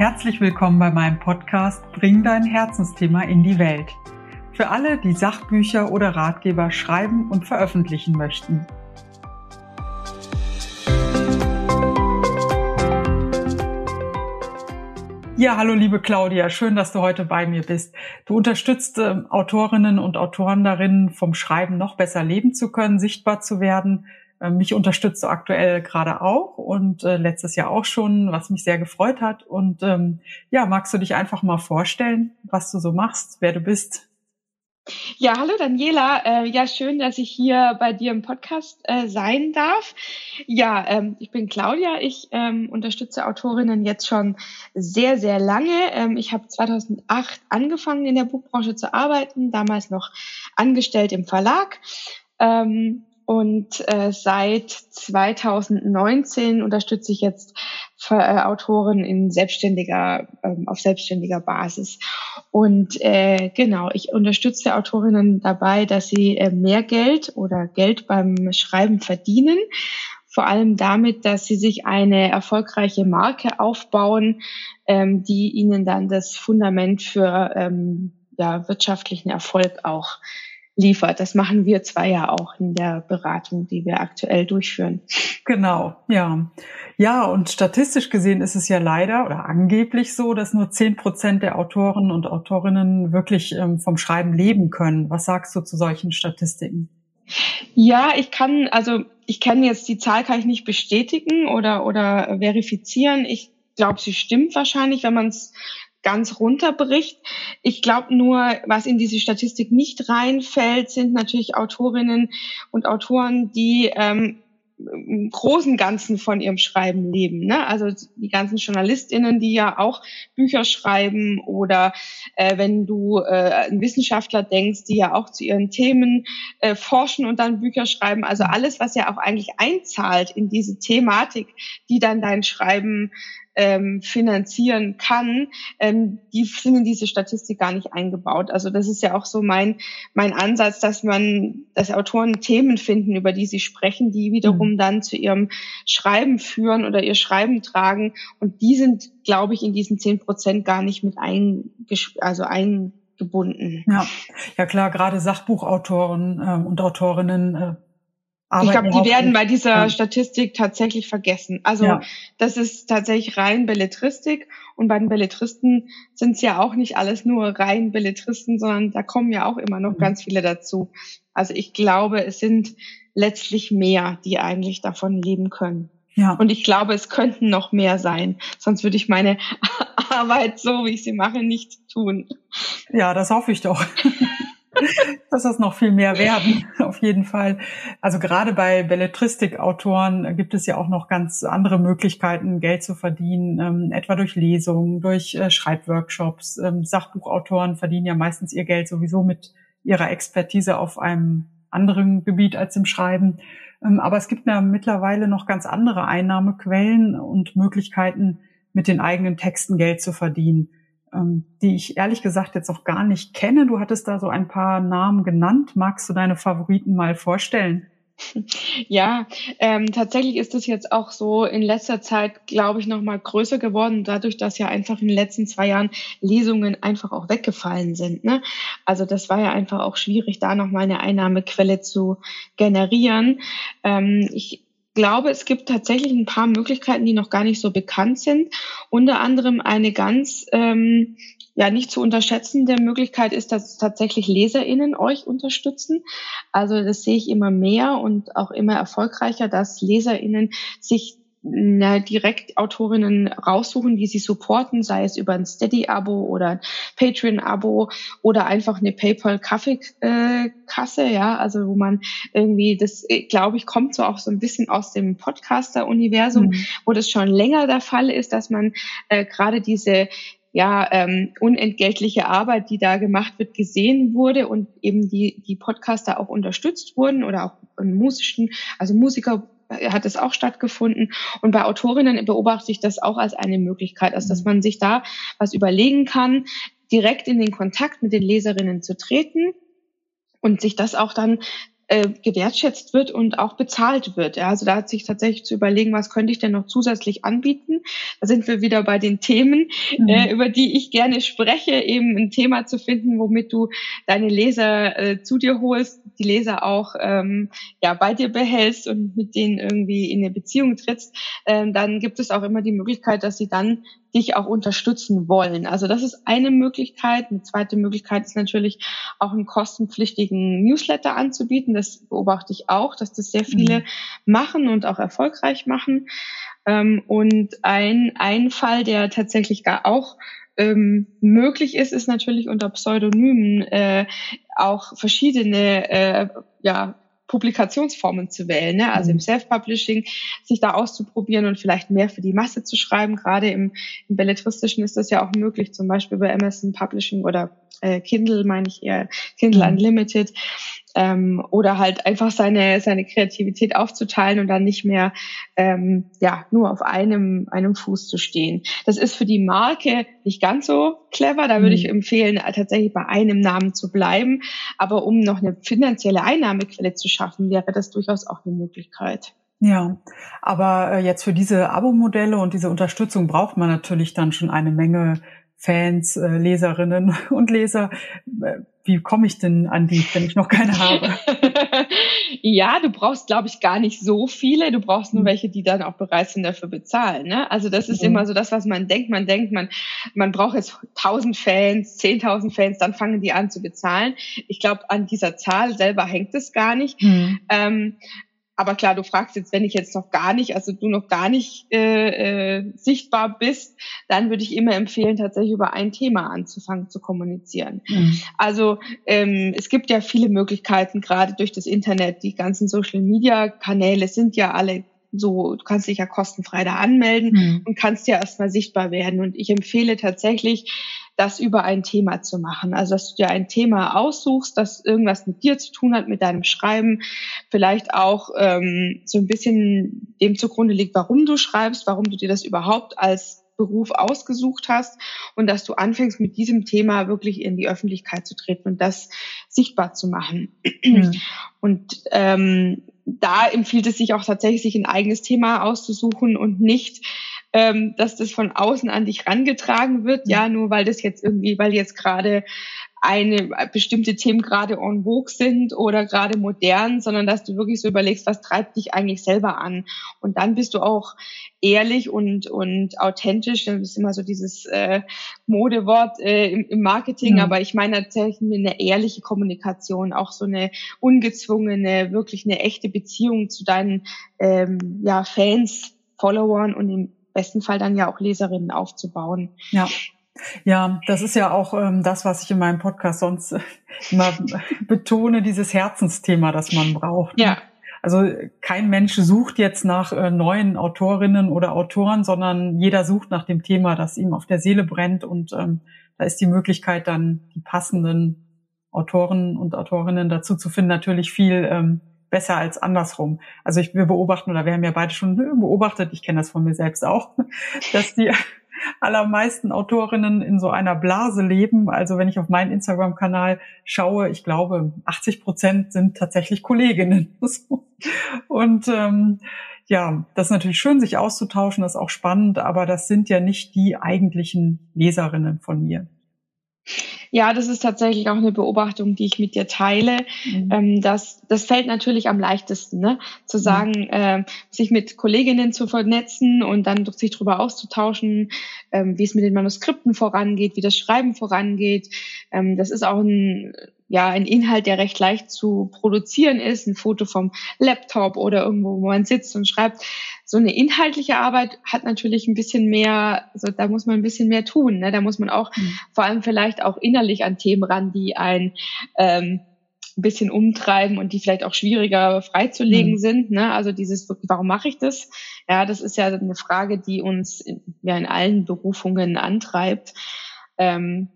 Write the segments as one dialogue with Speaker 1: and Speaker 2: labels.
Speaker 1: Herzlich willkommen bei meinem Podcast Bring dein Herzensthema in die Welt. Für alle, die Sachbücher oder Ratgeber schreiben und veröffentlichen möchten. Ja, hallo liebe Claudia, schön, dass du heute bei mir bist. Du unterstützt äh, Autorinnen und Autoren darin, vom Schreiben noch besser leben zu können, sichtbar zu werden. Äh, mich unterstützt du aktuell gerade auch und äh, letztes Jahr auch schon, was mich sehr gefreut hat. Und ähm, ja, magst du dich einfach mal vorstellen, was du so machst, wer du bist?
Speaker 2: Ja, hallo Daniela. Äh, ja, schön, dass ich hier bei dir im Podcast äh, sein darf. Ja, ähm, ich bin Claudia. Ich ähm, unterstütze Autorinnen jetzt schon sehr, sehr lange. Ähm, ich habe 2008 angefangen in der Buchbranche zu arbeiten, damals noch angestellt im Verlag. Ähm, und äh, seit 2019 unterstütze ich jetzt äh, Autoren in selbstständiger, ähm, auf selbstständiger Basis. Und äh, genau, ich unterstütze Autorinnen dabei, dass sie äh, mehr Geld oder Geld beim Schreiben verdienen. Vor allem damit, dass sie sich eine erfolgreiche Marke aufbauen, ähm, die ihnen dann das Fundament für ähm, ja, wirtschaftlichen Erfolg auch liefert. Das machen wir zwei ja auch in der Beratung, die wir aktuell durchführen.
Speaker 1: Genau, ja. Ja, und statistisch gesehen ist es ja leider oder angeblich so, dass nur zehn Prozent der Autoren und Autorinnen wirklich ähm, vom Schreiben leben können. Was sagst du zu solchen Statistiken?
Speaker 2: Ja, ich kann, also ich kann jetzt die Zahl kann ich nicht bestätigen oder oder verifizieren. Ich glaube, sie stimmt wahrscheinlich, wenn man es ganz runterbricht. Ich glaube nur, was in diese Statistik nicht reinfällt, sind natürlich Autorinnen und Autoren, die ähm, im großen Ganzen von ihrem Schreiben leben. Ne? Also die ganzen JournalistInnen, die ja auch Bücher schreiben oder äh, wenn du äh, an Wissenschaftler denkst, die ja auch zu ihren Themen äh, forschen und dann Bücher schreiben. Also alles, was ja auch eigentlich einzahlt in diese Thematik, die dann dein Schreiben ähm, finanzieren kann, ähm, die sind in diese Statistik gar nicht eingebaut. Also das ist ja auch so mein, mein Ansatz, dass man, dass Autoren Themen finden, über die sie sprechen, die wiederum mhm. dann zu ihrem Schreiben führen oder ihr Schreiben tragen. Und die sind, glaube ich, in diesen zehn Prozent gar nicht mit eingesch also eingebunden.
Speaker 1: Ja, ja klar, gerade Sachbuchautoren ähm, und Autorinnen äh
Speaker 2: ich glaube, die werden bei dieser. Statistik tatsächlich vergessen. Also ja. das ist tatsächlich rein Belletristik und bei den Belletristen sind es ja auch nicht alles nur rein Belletristen, sondern da kommen ja auch immer noch mhm. ganz viele dazu. Also ich glaube, es sind letztlich mehr, die eigentlich davon leben können. Ja. Und ich glaube, es könnten noch mehr sein. Sonst würde ich meine Arbeit so, wie ich sie mache, nicht tun.
Speaker 1: Ja, das hoffe ich doch. dass das noch viel mehr werden, auf jeden Fall. Also gerade bei Belletristikautoren gibt es ja auch noch ganz andere Möglichkeiten, Geld zu verdienen, ähm, etwa durch Lesungen, durch äh, Schreibworkshops. Ähm, Sachbuchautoren verdienen ja meistens ihr Geld sowieso mit ihrer Expertise auf einem anderen Gebiet als im Schreiben. Ähm, aber es gibt ja mittlerweile noch ganz andere Einnahmequellen und Möglichkeiten, mit den eigenen Texten Geld zu verdienen die ich ehrlich gesagt jetzt auch gar nicht kenne. Du hattest da so ein paar Namen genannt. Magst du deine Favoriten mal vorstellen?
Speaker 2: Ja, ähm, tatsächlich ist es jetzt auch so in letzter Zeit, glaube ich, noch mal größer geworden, dadurch, dass ja einfach in den letzten zwei Jahren Lesungen einfach auch weggefallen sind. Ne? Also das war ja einfach auch schwierig, da noch mal eine Einnahmequelle zu generieren. Ähm, ich glaube, es gibt tatsächlich ein paar Möglichkeiten, die noch gar nicht so bekannt sind. Unter anderem eine ganz ähm, ja nicht zu unterschätzende Möglichkeit ist, dass tatsächlich LeserInnen euch unterstützen. Also das sehe ich immer mehr und auch immer erfolgreicher, dass LeserInnen sich na, direkt Autorinnen raussuchen, die sie supporten, sei es über ein Steady-Abo oder ein Patreon-Abo oder einfach eine PayPal-Kaffeekasse, ja, also wo man irgendwie, das glaube ich, kommt so auch so ein bisschen aus dem Podcaster-Universum, mhm. wo das schon länger der Fall ist, dass man äh, gerade diese ja, ähm, unentgeltliche Arbeit, die da gemacht wird, gesehen wurde und eben die, die Podcaster auch unterstützt wurden oder auch musischen, also Musiker hat es auch stattgefunden. Und bei Autorinnen beobachte ich das auch als eine Möglichkeit, also dass mhm. man sich da was überlegen kann, direkt in den Kontakt mit den Leserinnen zu treten und sich das auch dann äh, gewertschätzt wird und auch bezahlt wird. Ja, also da hat sich tatsächlich zu überlegen, was könnte ich denn noch zusätzlich anbieten. Da sind wir wieder bei den Themen, mhm. äh, über die ich gerne spreche, eben ein Thema zu finden, womit du deine Leser äh, zu dir holst, die Leser auch ähm, ja bei dir behältst und mit denen irgendwie in eine Beziehung trittst. Ähm, dann gibt es auch immer die Möglichkeit, dass sie dann dich auch unterstützen wollen. Also das ist eine Möglichkeit. Eine zweite Möglichkeit ist natürlich auch einen kostenpflichtigen Newsletter anzubieten. Das beobachte ich auch, dass das sehr viele mhm. machen und auch erfolgreich machen. Ähm, und ein, ein Fall, der tatsächlich gar auch ähm, möglich ist, ist natürlich unter Pseudonymen äh, auch verschiedene äh, ja, Publikationsformen zu wählen, ne? also im mhm. Self-Publishing, sich da auszuprobieren und vielleicht mehr für die Masse zu schreiben. Gerade im, im Belletristischen ist das ja auch möglich, zum Beispiel bei Amazon Publishing oder äh, Kindle, meine ich eher, Kindle mhm. Unlimited ähm, oder halt einfach seine seine Kreativität aufzuteilen und dann nicht mehr ähm, ja nur auf einem einem Fuß zu stehen. Das ist für die Marke nicht ganz so clever. Da würde ich mhm. empfehlen, tatsächlich bei einem Namen zu bleiben. Aber um noch eine finanzielle Einnahmequelle zu schaffen, wäre das durchaus auch eine Möglichkeit.
Speaker 1: Ja, aber äh, jetzt für diese Abo-Modelle und diese Unterstützung braucht man natürlich dann schon eine Menge Fans, äh, Leserinnen und Leser. Äh, wie komme ich denn an die, wenn ich noch keine habe?
Speaker 2: ja, du brauchst, glaube ich, gar nicht so viele. Du brauchst nur mhm. welche, die dann auch bereit sind, dafür bezahlen. Ne? Also das ist mhm. immer so das, was man denkt. Man denkt, man, man braucht jetzt 1000 Fans, 10.000 Fans, dann fangen die an zu bezahlen. Ich glaube, an dieser Zahl selber hängt es gar nicht. Mhm. Ähm, aber klar, du fragst jetzt, wenn ich jetzt noch gar nicht, also du noch gar nicht äh, äh, sichtbar bist, dann würde ich immer empfehlen, tatsächlich über ein Thema anzufangen zu kommunizieren. Mhm. Also ähm, es gibt ja viele Möglichkeiten, gerade durch das Internet. Die ganzen Social-Media-Kanäle sind ja alle so, du kannst dich ja kostenfrei da anmelden mhm. und kannst ja erstmal sichtbar werden. Und ich empfehle tatsächlich, das über ein Thema zu machen. Also dass du dir ein Thema aussuchst, das irgendwas mit dir zu tun hat, mit deinem Schreiben, vielleicht auch ähm, so ein bisschen dem zugrunde liegt, warum du schreibst, warum du dir das überhaupt als Beruf ausgesucht hast und dass du anfängst mit diesem Thema wirklich in die Öffentlichkeit zu treten und das sichtbar zu machen. Mhm. Und ähm, da empfiehlt es sich auch tatsächlich, sich ein eigenes Thema auszusuchen und nicht ähm, dass das von außen an dich rangetragen wird, ja, nur weil das jetzt irgendwie, weil jetzt gerade eine bestimmte Themen gerade en vogue sind oder gerade modern, sondern dass du wirklich so überlegst, was treibt dich eigentlich selber an? Und dann bist du auch ehrlich und und authentisch. Das ist immer so dieses äh, Modewort äh, im, im Marketing, mhm. aber ich meine tatsächlich eine ehrliche Kommunikation, auch so eine ungezwungene, wirklich eine echte Beziehung zu deinen ähm, ja, Fans, Followern und im besten Fall dann ja auch Leserinnen aufzubauen.
Speaker 1: Ja. Ja, das ist ja auch ähm, das, was ich in meinem Podcast sonst äh, immer betone, dieses Herzensthema, das man braucht.
Speaker 2: Ja.
Speaker 1: Also kein Mensch sucht jetzt nach äh, neuen Autorinnen oder Autoren, sondern jeder sucht nach dem Thema, das ihm auf der Seele brennt. Und ähm, da ist die Möglichkeit, dann die passenden Autoren und Autorinnen dazu zu finden, natürlich viel ähm, besser als andersrum. Also ich, wir beobachten, oder wir haben ja beide schon beobachtet, ich kenne das von mir selbst auch, dass die allermeisten Autorinnen in so einer Blase leben. Also wenn ich auf meinen Instagram-Kanal schaue, ich glaube, 80 Prozent sind tatsächlich Kolleginnen. Und ähm, ja, das ist natürlich schön, sich auszutauschen, das ist auch spannend, aber das sind ja nicht die eigentlichen Leserinnen von mir.
Speaker 2: Ja, das ist tatsächlich auch eine Beobachtung, die ich mit dir teile. Mhm. Ähm, das, das fällt natürlich am leichtesten, ne? zu mhm. sagen, mhm. äh, sich mit Kolleginnen zu vernetzen und dann sich darüber auszutauschen, ähm, wie es mit den Manuskripten vorangeht, wie das Schreiben vorangeht. Ähm, das ist auch ein ja ein Inhalt, der recht leicht zu produzieren ist, ein Foto vom Laptop oder irgendwo, wo man sitzt und schreibt. So eine inhaltliche Arbeit hat natürlich ein bisschen mehr, also da muss man ein bisschen mehr tun. Ne? Da muss man auch mhm. vor allem vielleicht auch innerlich an Themen ran, die ein ähm, ein bisschen umtreiben und die vielleicht auch schwieriger freizulegen mhm. sind. Ne? Also dieses, warum mache ich das? Ja, das ist ja eine Frage, die uns in, ja in allen Berufungen antreibt. Ähm,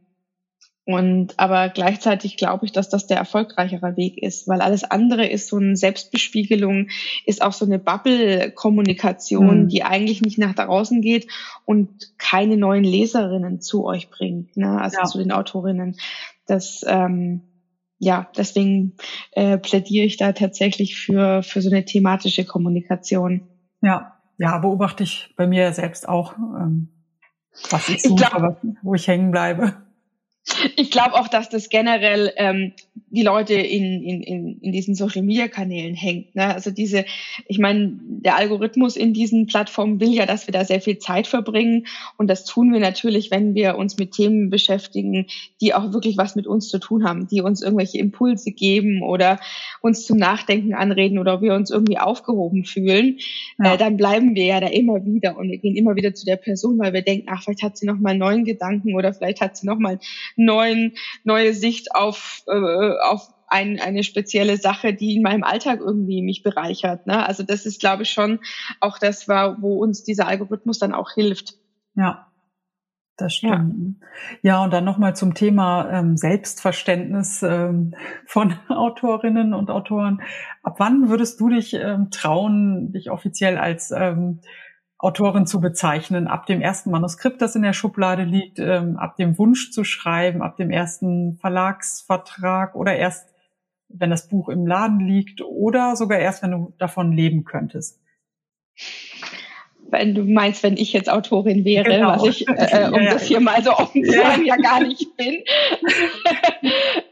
Speaker 2: und aber gleichzeitig glaube ich, dass das der erfolgreichere Weg ist, weil alles andere ist so eine Selbstbespiegelung, ist auch so eine Bubble-Kommunikation, mhm. die eigentlich nicht nach draußen geht und keine neuen Leserinnen zu euch bringt, ne? also ja. zu den Autorinnen. Das ähm, ja, deswegen äh, plädiere ich da tatsächlich für, für so eine thematische Kommunikation.
Speaker 1: Ja, ja, beobachte ich bei mir selbst auch, ähm, was ich suche, ich glaub, wo ich hängen bleibe.
Speaker 2: Ich glaube auch, dass das generell ähm, die Leute in, in, in, in diesen Social-Media-Kanälen hängt. Ne? Also diese, ich meine, der Algorithmus in diesen Plattformen will ja, dass wir da sehr viel Zeit verbringen. Und das tun wir natürlich, wenn wir uns mit Themen beschäftigen, die auch wirklich was mit uns zu tun haben, die uns irgendwelche Impulse geben oder uns zum Nachdenken anreden oder wir uns irgendwie aufgehoben fühlen. Ja. Äh, dann bleiben wir ja da immer wieder und wir gehen immer wieder zu der Person, weil wir denken, ach, vielleicht hat sie noch mal einen neuen Gedanken oder vielleicht hat sie noch mal neuen, neue Sicht auf, äh, auf ein, eine spezielle Sache, die in meinem Alltag irgendwie mich bereichert. Ne? Also das ist, glaube ich, schon auch das war, wo uns dieser Algorithmus dann auch hilft.
Speaker 1: Ja, das stimmt. Ja, ja und dann nochmal zum Thema ähm, Selbstverständnis ähm, von Autorinnen und Autoren. Ab wann würdest du dich ähm, trauen, dich offiziell als ähm, Autorin zu bezeichnen, ab dem ersten Manuskript, das in der Schublade liegt, ähm, ab dem Wunsch zu schreiben, ab dem ersten Verlagsvertrag oder erst, wenn das Buch im Laden liegt oder sogar erst, wenn du davon leben könntest?
Speaker 2: Wenn du meinst, wenn ich jetzt Autorin wäre, genau. was ich, äh, um ja, das hier mal so offen zu sagen, ja. ja gar nicht bin.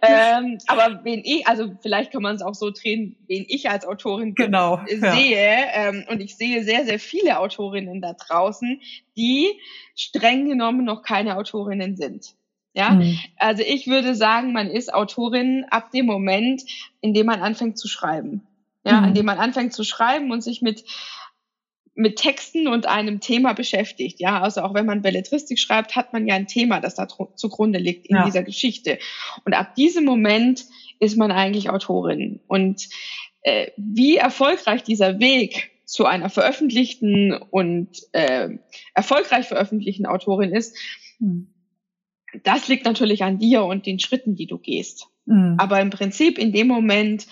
Speaker 2: ähm, aber wen ich, also vielleicht kann man es auch so drehen, wen ich als Autorin genau. sehe, ähm, und ich sehe sehr, sehr viele Autorinnen da draußen, die streng genommen noch keine Autorinnen sind. Ja, mhm. also ich würde sagen, man ist Autorin ab dem Moment, in dem man anfängt zu schreiben. Ja, mhm. an dem man anfängt zu schreiben und sich mit mit Texten und einem Thema beschäftigt. Ja, also auch wenn man Belletristik schreibt, hat man ja ein Thema, das da zugrunde liegt in ja. dieser Geschichte. Und ab diesem Moment ist man eigentlich Autorin. Und äh, wie erfolgreich dieser Weg zu einer veröffentlichten und äh, erfolgreich veröffentlichten Autorin ist, mhm. das liegt natürlich an dir und den Schritten, die du gehst. Mhm. Aber im Prinzip in dem Moment,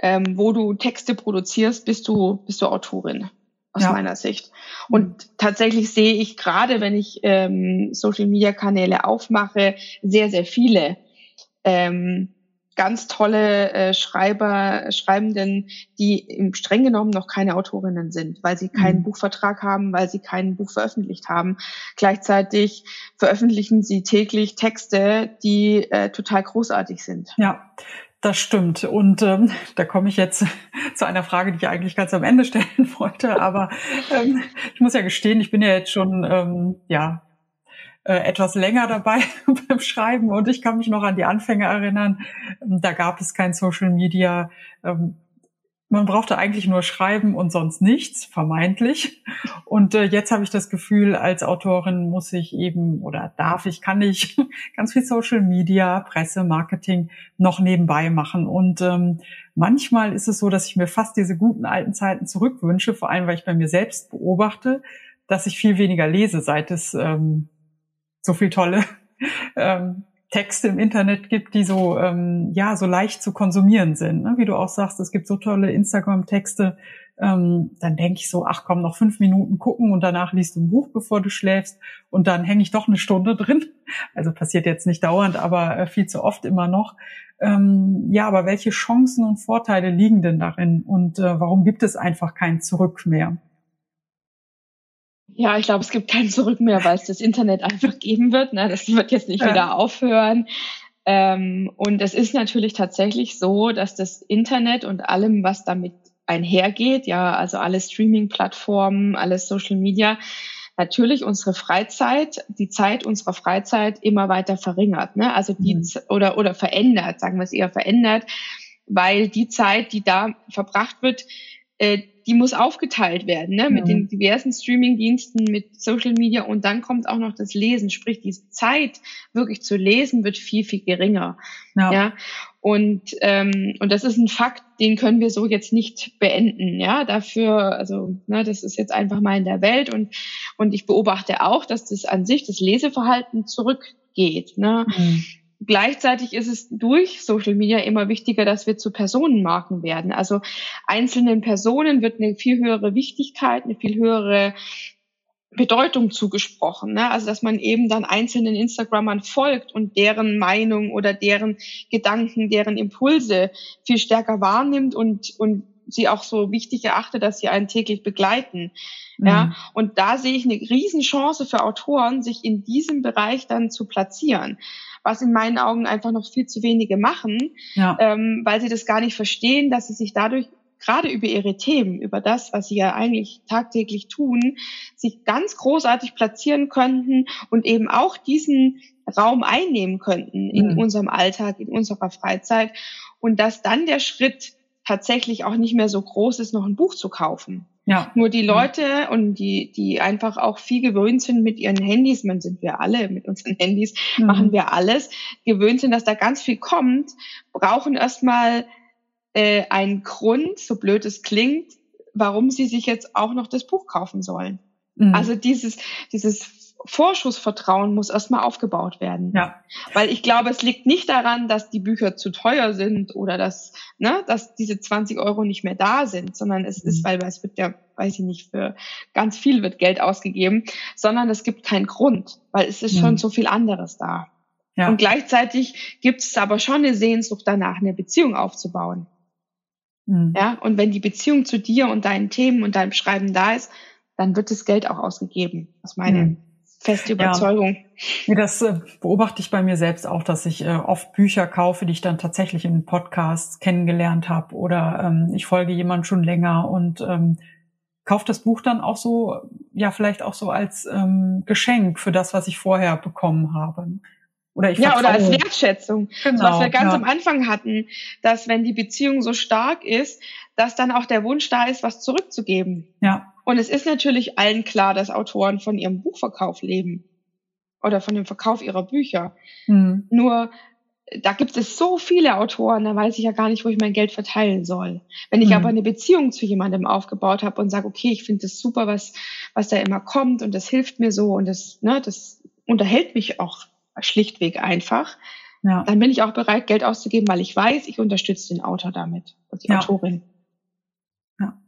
Speaker 2: ähm, wo du Texte produzierst, bist du, bist du Autorin aus ja. meiner Sicht. Und tatsächlich sehe ich gerade, wenn ich ähm, Social-Media-Kanäle aufmache, sehr, sehr viele ähm, ganz tolle äh, Schreiber, Schreibenden, die im streng genommen noch keine Autorinnen sind, weil sie keinen mhm. Buchvertrag haben, weil sie kein Buch veröffentlicht haben. Gleichzeitig veröffentlichen sie täglich Texte, die äh, total großartig sind.
Speaker 1: Ja, das stimmt. Und ähm, da komme ich jetzt zu einer Frage, die ich eigentlich ganz am Ende stellen wollte. Aber ähm, ich muss ja gestehen, ich bin ja jetzt schon ähm, ja äh, etwas länger dabei beim Schreiben und ich kann mich noch an die Anfänge erinnern. Da gab es kein Social Media. Ähm, man brauchte eigentlich nur schreiben und sonst nichts, vermeintlich. Und äh, jetzt habe ich das Gefühl, als Autorin muss ich eben oder darf ich, kann ich ganz viel Social Media, Presse, Marketing noch nebenbei machen. Und ähm, manchmal ist es so, dass ich mir fast diese guten alten Zeiten zurückwünsche, vor allem weil ich bei mir selbst beobachte, dass ich viel weniger lese, seit es ähm, so viel tolle ähm, Texte im Internet gibt, die so ähm, ja so leicht zu konsumieren sind. Ne? Wie du auch sagst, es gibt so tolle Instagram-Texte. Ähm, dann denke ich so, ach komm, noch fünf Minuten gucken und danach liest du ein Buch, bevor du schläfst. Und dann hänge ich doch eine Stunde drin. Also passiert jetzt nicht dauernd, aber äh, viel zu oft immer noch. Ähm, ja, aber welche Chancen und Vorteile liegen denn darin? Und äh, warum gibt es einfach kein Zurück mehr?
Speaker 2: Ja, ich glaube, es gibt kein Zurück mehr, weil es das Internet einfach geben wird. Ne? Das wird jetzt nicht ja. wieder aufhören. Ähm, und es ist natürlich tatsächlich so, dass das Internet und allem, was damit einhergeht, ja, also alle Streaming-Plattformen, alles Social Media, natürlich unsere Freizeit, die Zeit unserer Freizeit immer weiter verringert, ne? Also die mhm. oder oder verändert, sagen wir es eher verändert, weil die Zeit, die da verbracht wird, äh, die muss aufgeteilt werden, ne? mit mhm. den diversen Streaming-Diensten, mit Social Media und dann kommt auch noch das Lesen, sprich die Zeit wirklich zu lesen wird viel viel geringer, ja. ja? Und ähm, und das ist ein Fakt, den können wir so jetzt nicht beenden, ja. Dafür, also ne, das ist jetzt einfach mal in der Welt und und ich beobachte auch, dass das an sich das Leseverhalten zurückgeht, ne. Mhm. Gleichzeitig ist es durch Social Media immer wichtiger, dass wir zu Personenmarken werden. Also einzelnen Personen wird eine viel höhere Wichtigkeit, eine viel höhere Bedeutung zugesprochen. Ne? Also dass man eben dann einzelnen Instagrammern folgt und deren Meinung oder deren Gedanken, deren Impulse viel stärker wahrnimmt und, und sie auch so wichtig erachte, dass sie einen täglich begleiten. Mhm. Ja, und da sehe ich eine Riesenchance für Autoren, sich in diesem Bereich dann zu platzieren was in meinen Augen einfach noch viel zu wenige machen, ja. ähm, weil sie das gar nicht verstehen, dass sie sich dadurch gerade über ihre Themen, über das, was sie ja eigentlich tagtäglich tun, sich ganz großartig platzieren könnten und eben auch diesen Raum einnehmen könnten in mhm. unserem Alltag, in unserer Freizeit und dass dann der Schritt tatsächlich auch nicht mehr so groß ist, noch ein Buch zu kaufen. Ja. Nur die Leute und die, die einfach auch viel gewöhnt sind mit ihren Handys, man sind wir alle, mit unseren Handys mhm. machen wir alles, gewöhnt sind, dass da ganz viel kommt, brauchen erstmal äh, einen Grund, so blöd es klingt, warum sie sich jetzt auch noch das Buch kaufen sollen. Mhm. Also dieses, dieses Vorschussvertrauen muss erstmal aufgebaut werden. Ja. Weil ich glaube, es liegt nicht daran, dass die Bücher zu teuer sind oder dass, ne, dass diese 20 Euro nicht mehr da sind, sondern es mhm. ist, weil es wird ja, weiß ich nicht, für ganz viel wird Geld ausgegeben, sondern es gibt keinen Grund, weil es ist mhm. schon so viel anderes da. Ja. Und gleichzeitig gibt es aber schon eine Sehnsucht danach, eine Beziehung aufzubauen. Mhm. Ja, und wenn die Beziehung zu dir und deinen Themen und deinem Schreiben da ist, dann wird das Geld auch ausgegeben. Das ist meine mhm. feste Überzeugung.
Speaker 1: Ja. Das beobachte ich bei mir selbst auch, dass ich äh, oft Bücher kaufe, die ich dann tatsächlich in Podcasts kennengelernt habe oder ähm, ich folge jemand schon länger und ähm, kaufe das Buch dann auch so, ja, vielleicht auch so als ähm, Geschenk für das, was ich vorher bekommen habe.
Speaker 2: Oder ich ja, oder als Wertschätzung. Genau, was wir ganz ja. am Anfang hatten, dass wenn die Beziehung so stark ist, dass dann auch der Wunsch da ist, was zurückzugeben. Ja. Und es ist natürlich allen klar, dass Autoren von ihrem Buchverkauf leben. Oder von dem Verkauf ihrer Bücher. Mhm. Nur, da gibt es so viele Autoren, da weiß ich ja gar nicht, wo ich mein Geld verteilen soll. Wenn ich mhm. aber eine Beziehung zu jemandem aufgebaut habe und sage, okay, ich finde das super, was, was da immer kommt und das hilft mir so und das, ne, das unterhält mich auch schlichtweg einfach, ja. dann bin ich auch bereit, Geld auszugeben, weil ich weiß, ich unterstütze den Autor damit, die ja. Autorin.
Speaker 1: Ja.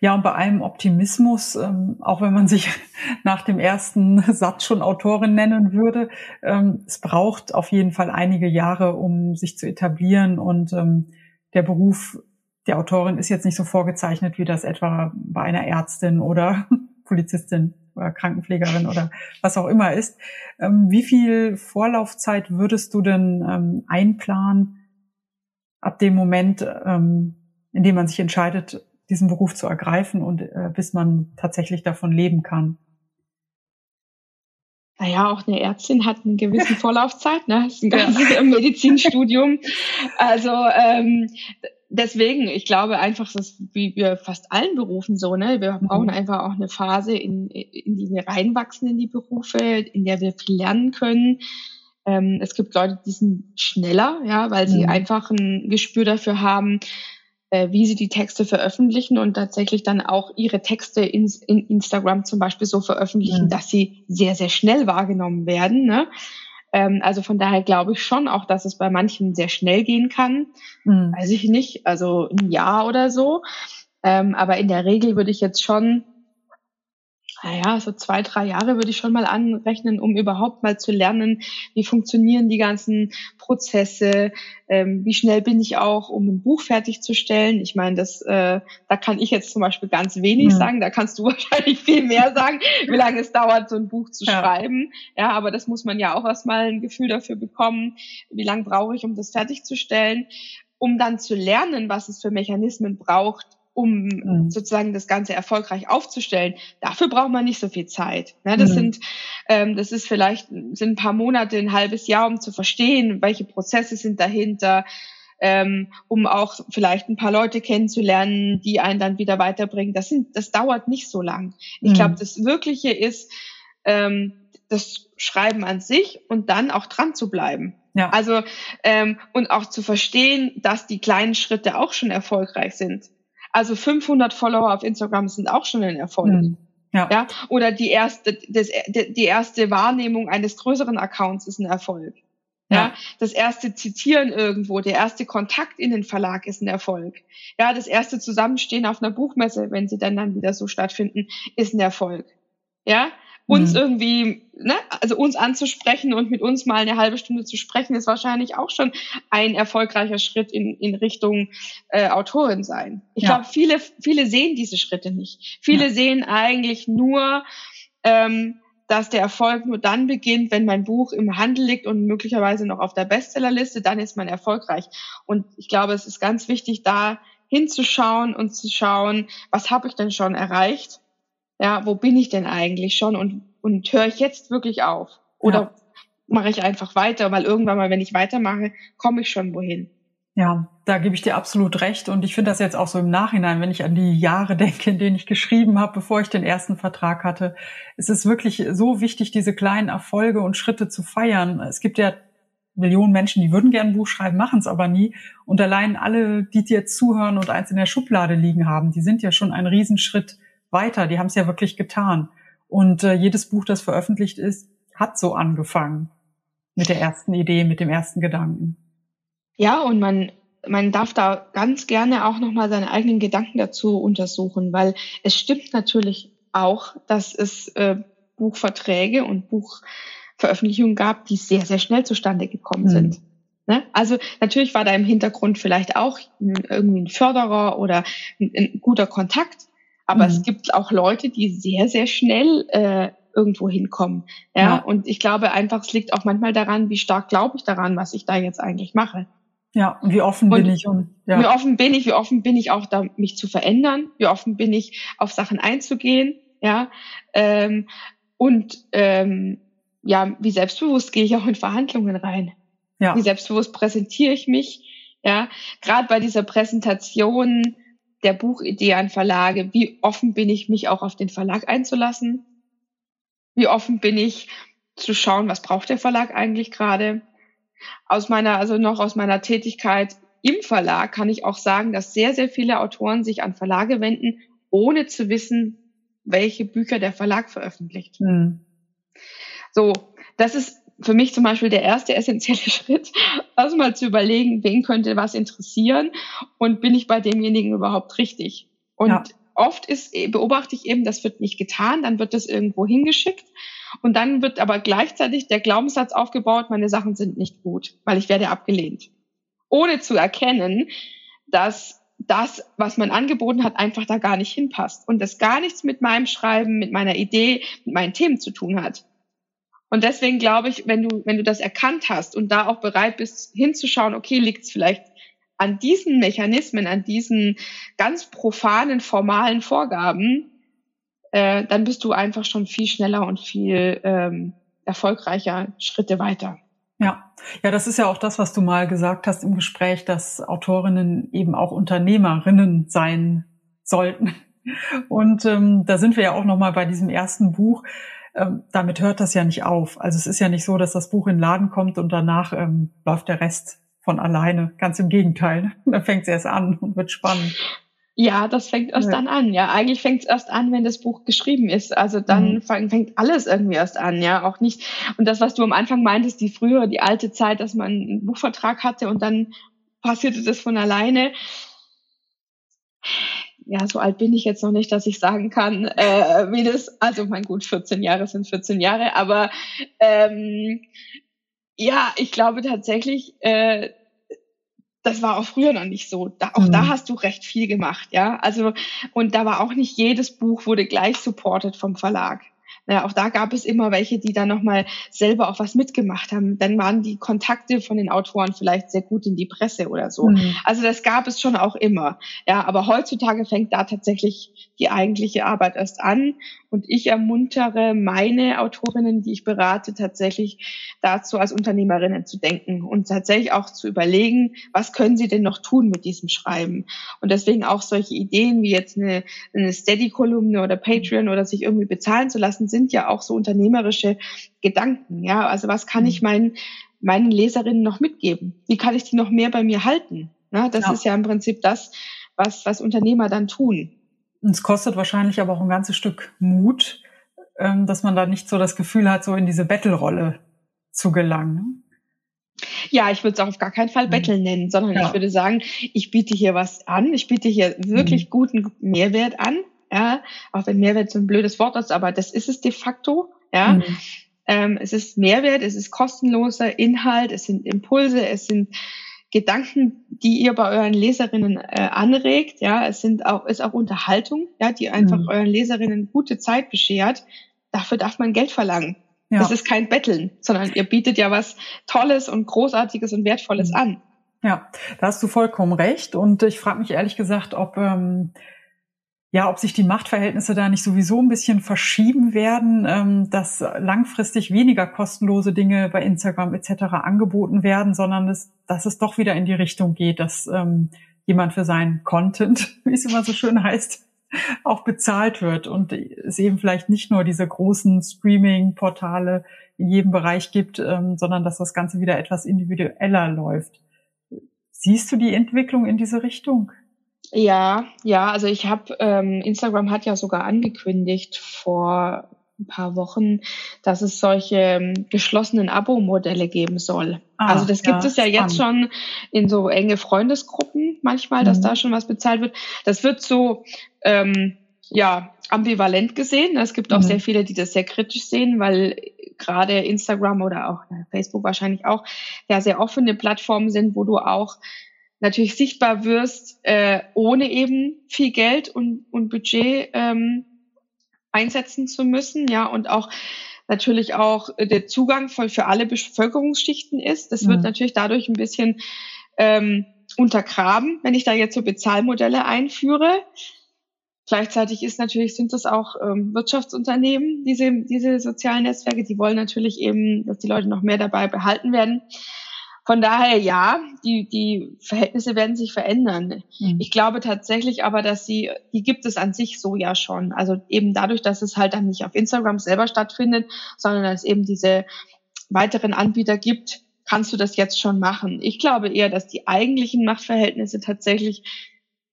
Speaker 1: Ja, und bei allem Optimismus, ähm, auch wenn man sich nach dem ersten Satz schon Autorin nennen würde, ähm, es braucht auf jeden Fall einige Jahre, um sich zu etablieren und ähm, der Beruf der Autorin ist jetzt nicht so vorgezeichnet, wie das etwa bei einer Ärztin oder Polizistin oder Krankenpflegerin oder was auch immer ist. Ähm, wie viel Vorlaufzeit würdest du denn ähm, einplanen ab dem Moment, ähm, in dem man sich entscheidet, diesen Beruf zu ergreifen und äh, bis man tatsächlich davon leben kann?
Speaker 2: Naja, auch eine Ärztin hat eine gewisse Vorlaufzeit, ne? Das ist ein ganzes ja. Medizinstudium. Also ähm, deswegen, ich glaube einfach, dass wie wir fast allen Berufen so, ne, wir brauchen mhm. einfach auch eine Phase, in, in die wir reinwachsen in die Berufe, in der wir viel lernen können. Ähm, es gibt Leute, die sind schneller, ja, weil sie mhm. einfach ein Gespür dafür haben, äh, wie sie die Texte veröffentlichen und tatsächlich dann auch ihre Texte in, in Instagram zum Beispiel so veröffentlichen, mhm. dass sie sehr, sehr schnell wahrgenommen werden. Ne? Ähm, also von daher glaube ich schon auch, dass es bei manchen sehr schnell gehen kann. Mhm. Weiß ich nicht, also ein Jahr oder so. Ähm, aber in der Regel würde ich jetzt schon naja, so zwei, drei Jahre würde ich schon mal anrechnen, um überhaupt mal zu lernen, wie funktionieren die ganzen Prozesse, ähm, wie schnell bin ich auch, um ein Buch fertigzustellen. Ich meine, das, äh, da kann ich jetzt zum Beispiel ganz wenig ja. sagen, da kannst du wahrscheinlich viel mehr sagen, wie lange es dauert, so ein Buch zu ja. schreiben. Ja, aber das muss man ja auch erstmal ein Gefühl dafür bekommen, wie lange brauche ich, um das fertigzustellen, um dann zu lernen, was es für Mechanismen braucht, um mhm. sozusagen das Ganze erfolgreich aufzustellen. Dafür braucht man nicht so viel Zeit. Ne? Das mhm. sind, ähm, das ist vielleicht sind ein paar Monate, ein halbes Jahr, um zu verstehen, welche Prozesse sind dahinter, ähm, um auch vielleicht ein paar Leute kennenzulernen, die einen dann wieder weiterbringen. Das sind, das dauert nicht so lang. Ich mhm. glaube, das Wirkliche ist ähm, das Schreiben an sich und dann auch dran zu bleiben. Ja. Also ähm, und auch zu verstehen, dass die kleinen Schritte auch schon erfolgreich sind. Also 500 Follower auf Instagram sind auch schon ein Erfolg. Mhm. Ja. ja. Oder die erste, das, die erste Wahrnehmung eines größeren Accounts ist ein Erfolg. Ja. ja. Das erste Zitieren irgendwo, der erste Kontakt in den Verlag ist ein Erfolg. Ja, das erste Zusammenstehen auf einer Buchmesse, wenn sie dann dann wieder so stattfinden, ist ein Erfolg. ja, uns mhm. irgendwie, ne, also uns anzusprechen und mit uns mal eine halbe Stunde zu sprechen, ist wahrscheinlich auch schon ein erfolgreicher Schritt in, in Richtung äh, Autorin sein. Ich ja. glaube, viele, viele sehen diese Schritte nicht. Viele ja. sehen eigentlich nur, ähm, dass der Erfolg nur dann beginnt, wenn mein Buch im Handel liegt und möglicherweise noch auf der Bestsellerliste, dann ist man erfolgreich. Und ich glaube, es ist ganz wichtig, da hinzuschauen und zu schauen, was habe ich denn schon erreicht ja, wo bin ich denn eigentlich schon und, und höre ich jetzt wirklich auf? Oder ja. mache ich einfach weiter, weil irgendwann mal, wenn ich weitermache, komme ich schon wohin.
Speaker 1: Ja, da gebe ich dir absolut recht. Und ich finde das jetzt auch so im Nachhinein, wenn ich an die Jahre denke, in denen ich geschrieben habe, bevor ich den ersten Vertrag hatte. Es ist wirklich so wichtig, diese kleinen Erfolge und Schritte zu feiern. Es gibt ja Millionen Menschen, die würden gern ein Buch schreiben, machen es aber nie. Und allein alle, die dir zuhören und eins in der Schublade liegen haben, die sind ja schon ein Riesenschritt weiter. Die haben es ja wirklich getan. Und äh, jedes Buch, das veröffentlicht ist, hat so angefangen mit der ersten Idee, mit dem ersten Gedanken.
Speaker 2: Ja, und man man darf da ganz gerne auch nochmal seine eigenen Gedanken dazu untersuchen, weil es stimmt natürlich auch, dass es äh, Buchverträge und Buchveröffentlichungen gab, die sehr, sehr schnell zustande gekommen mhm. sind. Ne? Also natürlich war da im Hintergrund vielleicht auch irgendwie ein Förderer oder ein, ein guter Kontakt, aber mhm. es gibt auch Leute, die sehr, sehr schnell äh, irgendwo hinkommen. Ja? ja, und ich glaube einfach, es liegt auch manchmal daran, wie stark glaube ich daran, was ich da jetzt eigentlich mache.
Speaker 1: Ja, und wie offen und bin ich und
Speaker 2: ja. wie offen bin ich, wie offen bin ich auch da, mich zu verändern, wie offen bin ich, auf Sachen einzugehen, ja, ähm, und ähm, ja, wie selbstbewusst gehe ich auch in Verhandlungen rein. Ja. Wie selbstbewusst präsentiere ich mich, ja, gerade bei dieser Präsentation der Buchidee an Verlage, wie offen bin ich, mich auch auf den Verlag einzulassen? Wie offen bin ich zu schauen, was braucht der Verlag eigentlich gerade? Aus meiner, also noch aus meiner Tätigkeit im Verlag kann ich auch sagen, dass sehr, sehr viele Autoren sich an Verlage wenden, ohne zu wissen, welche Bücher der Verlag veröffentlicht. Mhm. So, das ist für mich zum Beispiel der erste essentielle Schritt, erstmal zu überlegen, wen könnte was interessieren und bin ich bei demjenigen überhaupt richtig. Und ja. oft ist, beobachte ich eben, das wird nicht getan, dann wird das irgendwo hingeschickt und dann wird aber gleichzeitig der Glaubenssatz aufgebaut, meine Sachen sind nicht gut, weil ich werde abgelehnt. Ohne zu erkennen, dass das, was man angeboten hat, einfach da gar nicht hinpasst und das gar nichts mit meinem Schreiben, mit meiner Idee, mit meinen Themen zu tun hat. Und deswegen glaube ich, wenn du, wenn du das erkannt hast und da auch bereit bist, hinzuschauen, okay, liegt es vielleicht an diesen Mechanismen, an diesen ganz profanen, formalen Vorgaben, äh, dann bist du einfach schon viel schneller und viel ähm, erfolgreicher Schritte weiter.
Speaker 1: Ja, ja, das ist ja auch das, was du mal gesagt hast im Gespräch, dass Autorinnen eben auch Unternehmerinnen sein sollten. Und ähm, da sind wir ja auch noch mal bei diesem ersten Buch ähm, damit hört das ja nicht auf. Also es ist ja nicht so, dass das Buch in den Laden kommt und danach ähm, läuft der Rest von alleine. Ganz im Gegenteil. Dann fängt es erst an und wird spannend.
Speaker 2: Ja, das fängt erst ja. dann an. Ja, eigentlich fängt es erst an, wenn das Buch geschrieben ist. Also dann mhm. fängt alles irgendwie erst an. Ja, auch nicht. Und das, was du am Anfang meintest, die frühere, die alte Zeit, dass man einen Buchvertrag hatte und dann passierte das von alleine ja, so alt bin ich jetzt noch nicht, dass ich sagen kann, äh, wie das, also mein gut, 14 Jahre sind 14 Jahre, aber ähm, ja, ich glaube tatsächlich, äh, das war auch früher noch nicht so. Da, auch mhm. da hast du recht viel gemacht, ja. Also, und da war auch nicht jedes Buch wurde gleich supported vom Verlag. Naja, auch da gab es immer welche, die dann nochmal selber auch was mitgemacht haben. Dann waren die Kontakte von den Autoren vielleicht sehr gut in die Presse oder so. Mhm. Also das gab es schon auch immer. Ja, aber heutzutage fängt da tatsächlich die eigentliche Arbeit erst an. Und ich ermuntere meine Autorinnen, die ich berate, tatsächlich dazu, als Unternehmerinnen zu denken und tatsächlich auch zu überlegen, was können sie denn noch tun mit diesem Schreiben. Und deswegen auch solche Ideen wie jetzt eine, eine Steady-Kolumne oder Patreon oder sich irgendwie bezahlen zu lassen, sind ja auch so unternehmerische Gedanken. Ja, also was kann ich mhm. meinen, meinen Leserinnen noch mitgeben? Wie kann ich die noch mehr bei mir halten? Na, das ja. ist ja im Prinzip das, was, was Unternehmer dann tun.
Speaker 1: Und es kostet wahrscheinlich aber auch ein ganzes Stück Mut, ähm, dass man da nicht so das Gefühl hat, so in diese Battle-Rolle zu gelangen.
Speaker 2: Ja, ich würde es auch auf gar keinen Fall mhm. Battle nennen, sondern ja. ich würde sagen, ich biete hier was an, ich biete hier wirklich mhm. guten Mehrwert an, ja, auch wenn Mehrwert so ein blödes Wort ist, aber das ist es de facto, ja. Mhm. Ähm, es ist Mehrwert, es ist kostenloser Inhalt, es sind Impulse, es sind Gedanken, die ihr bei euren Leserinnen äh, anregt, ja, es sind auch, ist auch Unterhaltung, ja, die einfach mhm. euren Leserinnen gute Zeit beschert. Dafür darf man Geld verlangen. Ja. Das ist kein Betteln, sondern ihr bietet ja was Tolles und Großartiges und Wertvolles mhm. an.
Speaker 1: Ja, da hast du vollkommen recht. Und ich frage mich ehrlich gesagt, ob ähm, ja, ob sich die Machtverhältnisse da nicht sowieso ein bisschen verschieben werden, ähm, dass langfristig weniger kostenlose Dinge bei Instagram etc. angeboten werden, sondern dass, dass es doch wieder in die Richtung geht, dass ähm, jemand für seinen Content, wie es immer so schön heißt, auch bezahlt wird und es eben vielleicht nicht nur diese großen Streaming-Portale in jedem Bereich gibt, ähm, sondern dass das Ganze wieder etwas individueller läuft. Siehst du die Entwicklung in diese Richtung?
Speaker 2: Ja, ja, also ich habe, ähm, Instagram hat ja sogar angekündigt vor ein paar Wochen, dass es solche ähm, geschlossenen Abo-Modelle geben soll. Ah, also das gibt ja, es ja spannend. jetzt schon in so enge Freundesgruppen manchmal, dass mhm. da schon was bezahlt wird. Das wird so ähm, ja ambivalent gesehen. Es gibt auch mhm. sehr viele, die das sehr kritisch sehen, weil gerade Instagram oder auch Facebook wahrscheinlich auch ja sehr offene Plattformen sind, wo du auch natürlich sichtbar wirst, äh, ohne eben viel Geld und, und Budget ähm, einsetzen zu müssen, ja, und auch natürlich auch der Zugang voll für alle Bevölkerungsschichten ist. Das wird mhm. natürlich dadurch ein bisschen ähm, untergraben, wenn ich da jetzt so Bezahlmodelle einführe. Gleichzeitig ist natürlich, sind das auch ähm, Wirtschaftsunternehmen, diese, diese sozialen Netzwerke, die wollen natürlich eben, dass die Leute noch mehr dabei behalten werden. Von daher ja, die, die Verhältnisse werden sich verändern. Mhm. Ich glaube tatsächlich aber, dass sie, die gibt es an sich so ja schon. Also eben dadurch, dass es halt dann nicht auf Instagram selber stattfindet, sondern dass es eben diese weiteren Anbieter gibt, kannst du das jetzt schon machen. Ich glaube eher, dass die eigentlichen Machtverhältnisse tatsächlich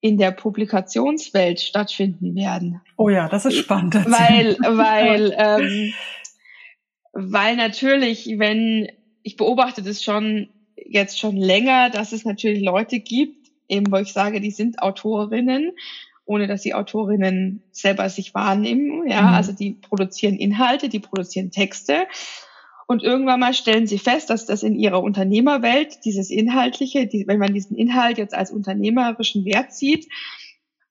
Speaker 2: in der Publikationswelt stattfinden werden.
Speaker 1: Oh ja, das ist spannend.
Speaker 2: Weil, weil, ähm, weil natürlich, wenn ich beobachte das schon jetzt schon länger, dass es natürlich Leute gibt, eben wo ich sage, die sind Autorinnen, ohne dass die Autorinnen selber sich wahrnehmen. Ja, mhm. also die produzieren Inhalte, die produzieren Texte. Und irgendwann mal stellen sie fest, dass das in ihrer Unternehmerwelt, dieses Inhaltliche, die, wenn man diesen Inhalt jetzt als unternehmerischen Wert sieht,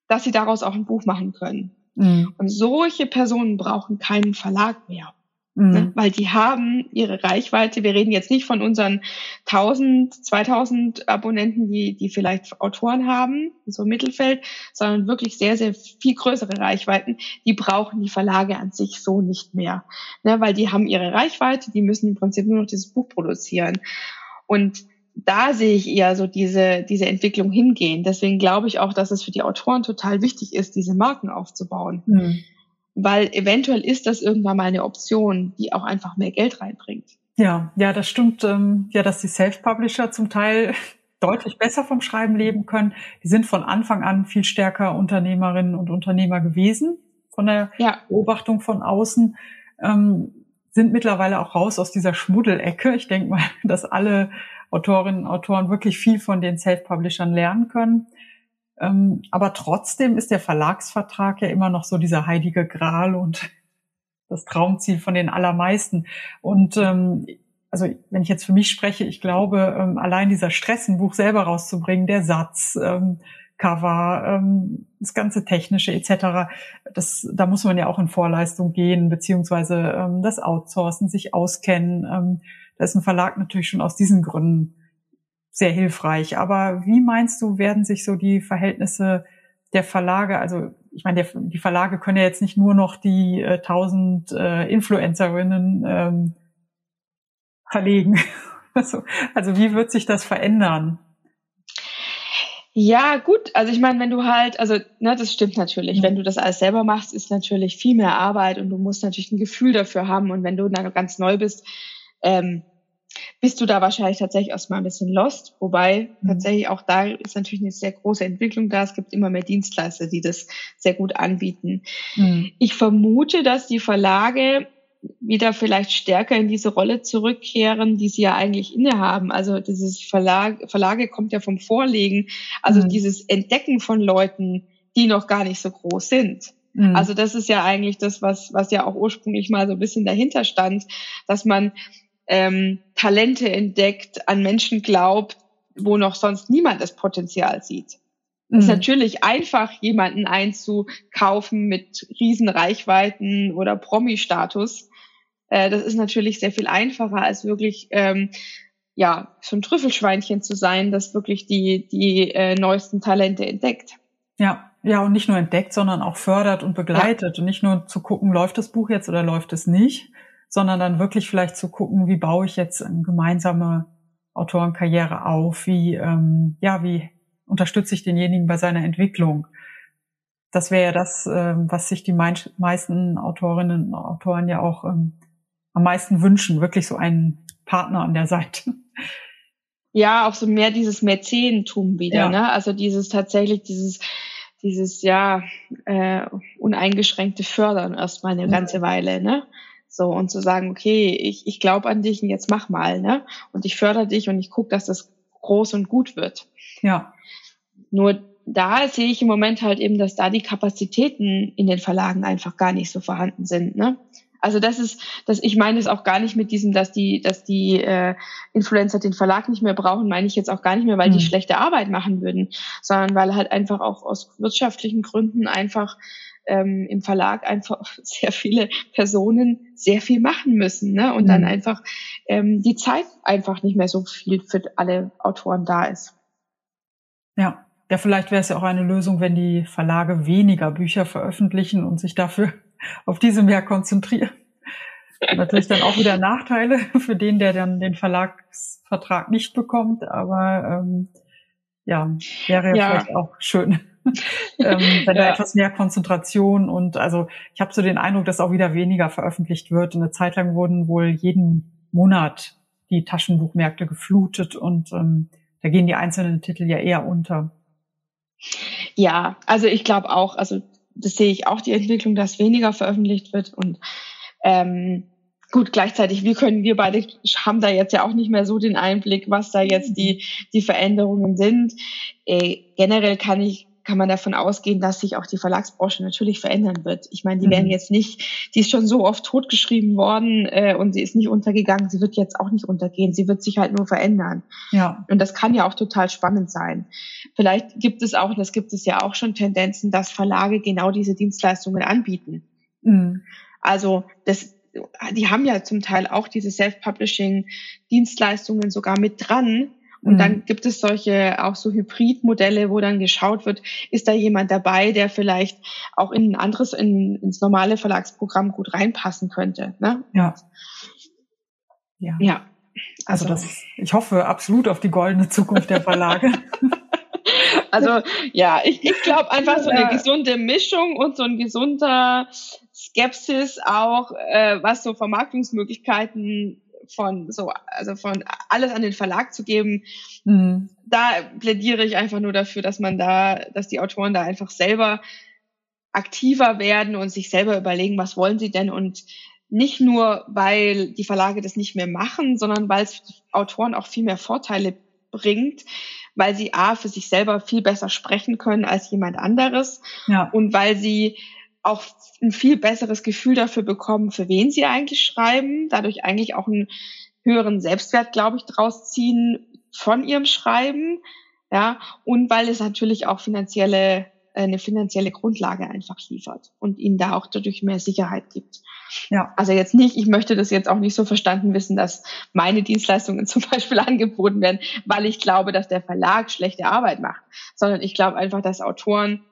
Speaker 2: dass sie daraus auch ein Buch machen können. Mhm. Und solche Personen brauchen keinen Verlag mehr. Ne? Mhm. Weil die haben ihre Reichweite. Wir reden jetzt nicht von unseren 1000, 2000 Abonnenten, die, die vielleicht Autoren haben, so im Mittelfeld, sondern wirklich sehr, sehr viel größere Reichweiten. Die brauchen die Verlage an sich so nicht mehr. Ne? Weil die haben ihre Reichweite, die müssen im Prinzip nur noch dieses Buch produzieren. Und da sehe ich eher so diese, diese Entwicklung hingehen. Deswegen glaube ich auch, dass es für die Autoren total wichtig ist, diese Marken aufzubauen. Mhm weil eventuell ist das irgendwann mal eine Option, die auch einfach mehr Geld reinbringt.
Speaker 1: Ja, ja, das stimmt. Ähm, ja, dass die Self-Publisher zum Teil deutlich besser vom Schreiben leben können. Die sind von Anfang an viel stärker Unternehmerinnen und Unternehmer gewesen, von der ja. Beobachtung von außen, ähm, sind mittlerweile auch raus aus dieser Schmuddelecke. Ich denke mal, dass alle Autorinnen und Autoren wirklich viel von den Self-Publishern lernen können. Ähm, aber trotzdem ist der Verlagsvertrag ja immer noch so dieser heilige Gral und das Traumziel von den allermeisten. Und ähm, also wenn ich jetzt für mich spreche, ich glaube, ähm, allein dieser Stress, ein Buch selber rauszubringen, der Satz, ähm, Cover, ähm, das ganze Technische etc., das, da muss man ja auch in Vorleistung gehen, beziehungsweise ähm, das Outsourcen, sich auskennen. Ähm, da ist ein Verlag natürlich schon aus diesen Gründen sehr hilfreich. Aber wie meinst du, werden sich so die Verhältnisse der Verlage, also ich meine, der, die Verlage können ja jetzt nicht nur noch die äh, tausend äh, Influencerinnen ähm, verlegen. also, also wie wird sich das verändern?
Speaker 2: Ja, gut. Also ich meine, wenn du halt, also ne, das stimmt natürlich. Wenn du das alles selber machst, ist natürlich viel mehr Arbeit und du musst natürlich ein Gefühl dafür haben. Und wenn du dann ganz neu bist, ähm, bist du da wahrscheinlich tatsächlich erstmal ein bisschen lost. Wobei mhm. tatsächlich auch da ist natürlich eine sehr große Entwicklung da. Es gibt immer mehr Dienstleister, die das sehr gut anbieten. Mhm. Ich vermute, dass die Verlage wieder vielleicht stärker in diese Rolle zurückkehren, die sie ja eigentlich innehaben. Also dieses Verlag, Verlage kommt ja vom Vorlegen. Also mhm. dieses Entdecken von Leuten, die noch gar nicht so groß sind. Mhm. Also das ist ja eigentlich das, was, was ja auch ursprünglich mal so ein bisschen dahinter stand, dass man ähm, Talente entdeckt, an Menschen glaubt, wo noch sonst niemand das Potenzial sieht. Mhm. ist natürlich einfach, jemanden einzukaufen mit Riesenreichweiten oder Promi-Status. Äh, das ist natürlich sehr viel einfacher, als wirklich ähm, ja so ein Trüffelschweinchen zu sein, das wirklich die die äh, neuesten Talente entdeckt.
Speaker 1: Ja, ja und nicht nur entdeckt, sondern auch fördert und begleitet ja. und nicht nur zu gucken, läuft das Buch jetzt oder läuft es nicht, sondern dann wirklich vielleicht zu gucken, wie baue ich jetzt eine gemeinsame Autorenkarriere auf, wie ähm, ja wie unterstütze ich denjenigen bei seiner Entwicklung. Das wäre ja das, ähm, was sich die meisten Autorinnen und Autoren ja auch ähm, am meisten wünschen, wirklich so einen Partner an der Seite.
Speaker 2: Ja, auch so mehr dieses Mäzenentum wieder, ja. ne? Also dieses tatsächlich dieses dieses ja äh, uneingeschränkte Fördern erstmal eine ganze Weile, ne? So und zu sagen, okay, ich, ich glaube an dich und jetzt mach mal, ne? Und ich fördere dich und ich gucke, dass das groß und gut wird.
Speaker 1: Ja.
Speaker 2: Nur da sehe ich im Moment halt eben, dass da die Kapazitäten in den Verlagen einfach gar nicht so vorhanden sind. Ne? Also das ist, das ich meine es auch gar nicht mit diesem, dass die, dass die äh, Influencer den Verlag nicht mehr brauchen, meine ich jetzt auch gar nicht mehr, weil mhm. die schlechte Arbeit machen würden, sondern weil halt einfach auch aus wirtschaftlichen Gründen einfach ähm, im Verlag einfach sehr viele Personen sehr viel machen müssen, ne? Und mhm. dann einfach ähm, die Zeit einfach nicht mehr so viel für alle Autoren da ist.
Speaker 1: Ja. Ja, vielleicht wäre es ja auch eine Lösung, wenn die Verlage weniger Bücher veröffentlichen und sich dafür auf diese mehr konzentrieren. Natürlich dann auch wieder Nachteile für den, der dann den Verlagsvertrag nicht bekommt, aber ähm, ja, wäre ja, vielleicht auch schön, ähm, wenn ja. da etwas mehr Konzentration und also ich habe so den Eindruck, dass auch wieder weniger veröffentlicht wird. Eine Zeit lang wurden wohl jeden Monat die Taschenbuchmärkte geflutet und ähm, da gehen die einzelnen Titel ja eher unter.
Speaker 2: Ja, also ich glaube auch, also das sehe ich auch die Entwicklung, dass weniger veröffentlicht wird und ähm, gut, gleichzeitig, wir können, wir beide haben da jetzt ja auch nicht mehr so den Einblick, was da jetzt die, die Veränderungen sind. Äh, generell kann ich kann man davon ausgehen, dass sich auch die Verlagsbranche natürlich verändern wird. Ich meine, die mhm. werden jetzt nicht, die ist schon so oft totgeschrieben worden äh, und sie ist nicht untergegangen, sie wird jetzt auch nicht untergehen, sie wird sich halt nur verändern. Ja. Und das kann ja auch total spannend sein. Vielleicht gibt es auch, das gibt es ja auch schon Tendenzen, dass Verlage genau diese Dienstleistungen anbieten. Mhm. Also das, die haben ja zum Teil auch diese Self-Publishing-Dienstleistungen sogar mit dran, und mhm. dann gibt es solche auch so Hybridmodelle, wo dann geschaut wird, ist da jemand dabei, der vielleicht auch in ein anderes, in, ins normale Verlagsprogramm gut reinpassen könnte. Ne?
Speaker 1: Ja. Ja. ja. Also, also das, ich hoffe absolut auf die goldene Zukunft der Verlage.
Speaker 2: also ja, ich, ich glaube einfach so eine gesunde Mischung und so ein gesunder Skepsis auch, äh, was so Vermarktungsmöglichkeiten von so, also von alles an den Verlag zu geben, mhm. da plädiere ich einfach nur dafür, dass man da, dass die Autoren da einfach selber aktiver werden und sich selber überlegen, was wollen sie denn und nicht nur, weil die Verlage das nicht mehr machen, sondern weil es Autoren auch viel mehr Vorteile bringt, weil sie A für sich selber viel besser sprechen können als jemand anderes ja. und weil sie auch ein viel besseres Gefühl dafür bekommen, für wen sie eigentlich schreiben, dadurch eigentlich auch einen höheren Selbstwert, glaube ich, draus ziehen von ihrem Schreiben, ja, und weil es natürlich auch finanzielle eine finanzielle Grundlage einfach liefert und ihnen da auch dadurch mehr Sicherheit gibt. Ja. Also jetzt nicht, ich möchte das jetzt auch nicht so verstanden wissen, dass meine Dienstleistungen zum Beispiel angeboten werden, weil ich glaube, dass der Verlag schlechte Arbeit macht, sondern ich glaube einfach, dass Autoren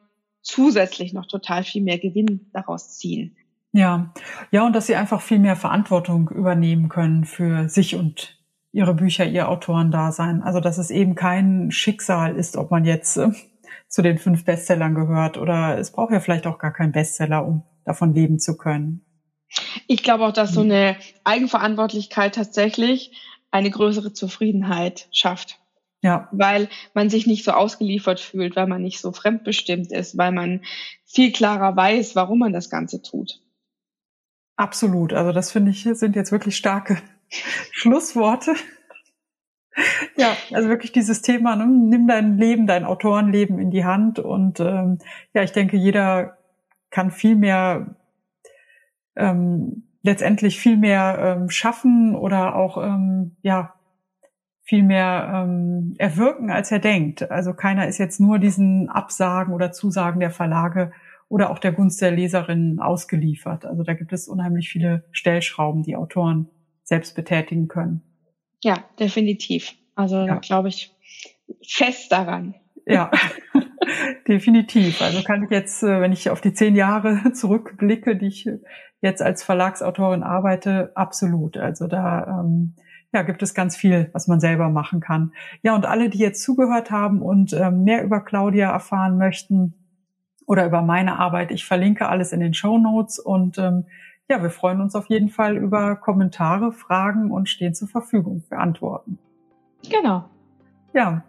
Speaker 2: zusätzlich noch total viel mehr Gewinn daraus ziehen.
Speaker 1: Ja, ja, und dass sie einfach viel mehr Verantwortung übernehmen können für sich und ihre Bücher, ihr Autorendasein. Also, dass es eben kein Schicksal ist, ob man jetzt äh, zu den fünf Bestsellern gehört oder es braucht ja vielleicht auch gar keinen Bestseller, um davon leben zu können.
Speaker 2: Ich glaube auch, dass so eine Eigenverantwortlichkeit tatsächlich eine größere Zufriedenheit schafft. Ja. Weil man sich nicht so ausgeliefert fühlt, weil man nicht so fremdbestimmt ist, weil man viel klarer weiß, warum man das Ganze tut.
Speaker 1: Absolut. Also das finde ich sind jetzt wirklich starke Schlussworte. Ja, also wirklich dieses Thema, ne? nimm dein Leben, dein Autorenleben in die Hand und ähm, ja, ich denke, jeder kann viel mehr ähm, letztendlich viel mehr ähm, schaffen oder auch ähm, ja viel mehr ähm, erwirken, als er denkt. Also keiner ist jetzt nur diesen Absagen oder Zusagen der Verlage oder auch der Gunst der Leserinnen ausgeliefert. Also da gibt es unheimlich viele Stellschrauben, die Autoren selbst betätigen können.
Speaker 2: Ja, definitiv. Also ja. glaube ich fest daran.
Speaker 1: Ja, definitiv. Also kann ich jetzt, äh, wenn ich auf die zehn Jahre zurückblicke, die ich jetzt als Verlagsautorin arbeite, absolut. Also da ähm, ja, gibt es ganz viel, was man selber machen kann. Ja, und alle, die jetzt zugehört haben und ähm, mehr über Claudia erfahren möchten, oder über meine Arbeit. Ich verlinke alles in den Show Notes und ähm, ja, wir freuen uns auf jeden Fall über Kommentare, Fragen und stehen zur Verfügung für Antworten.
Speaker 2: Genau.
Speaker 1: Ja,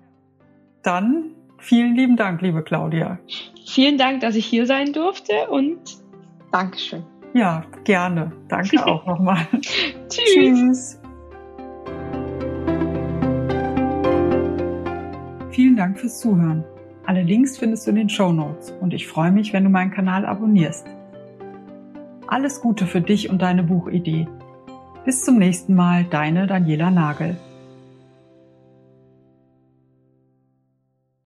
Speaker 1: dann vielen lieben Dank, liebe Claudia.
Speaker 2: Vielen Dank, dass ich hier sein durfte und Dankeschön.
Speaker 1: Ja, gerne. Danke auch nochmal.
Speaker 2: Tschüss. Tschüss.
Speaker 1: Vielen Dank fürs Zuhören. Alle Links findest du in den Show Notes und ich freue mich, wenn du meinen Kanal abonnierst. Alles Gute für dich und deine Buchidee. Bis zum nächsten Mal, deine Daniela Nagel.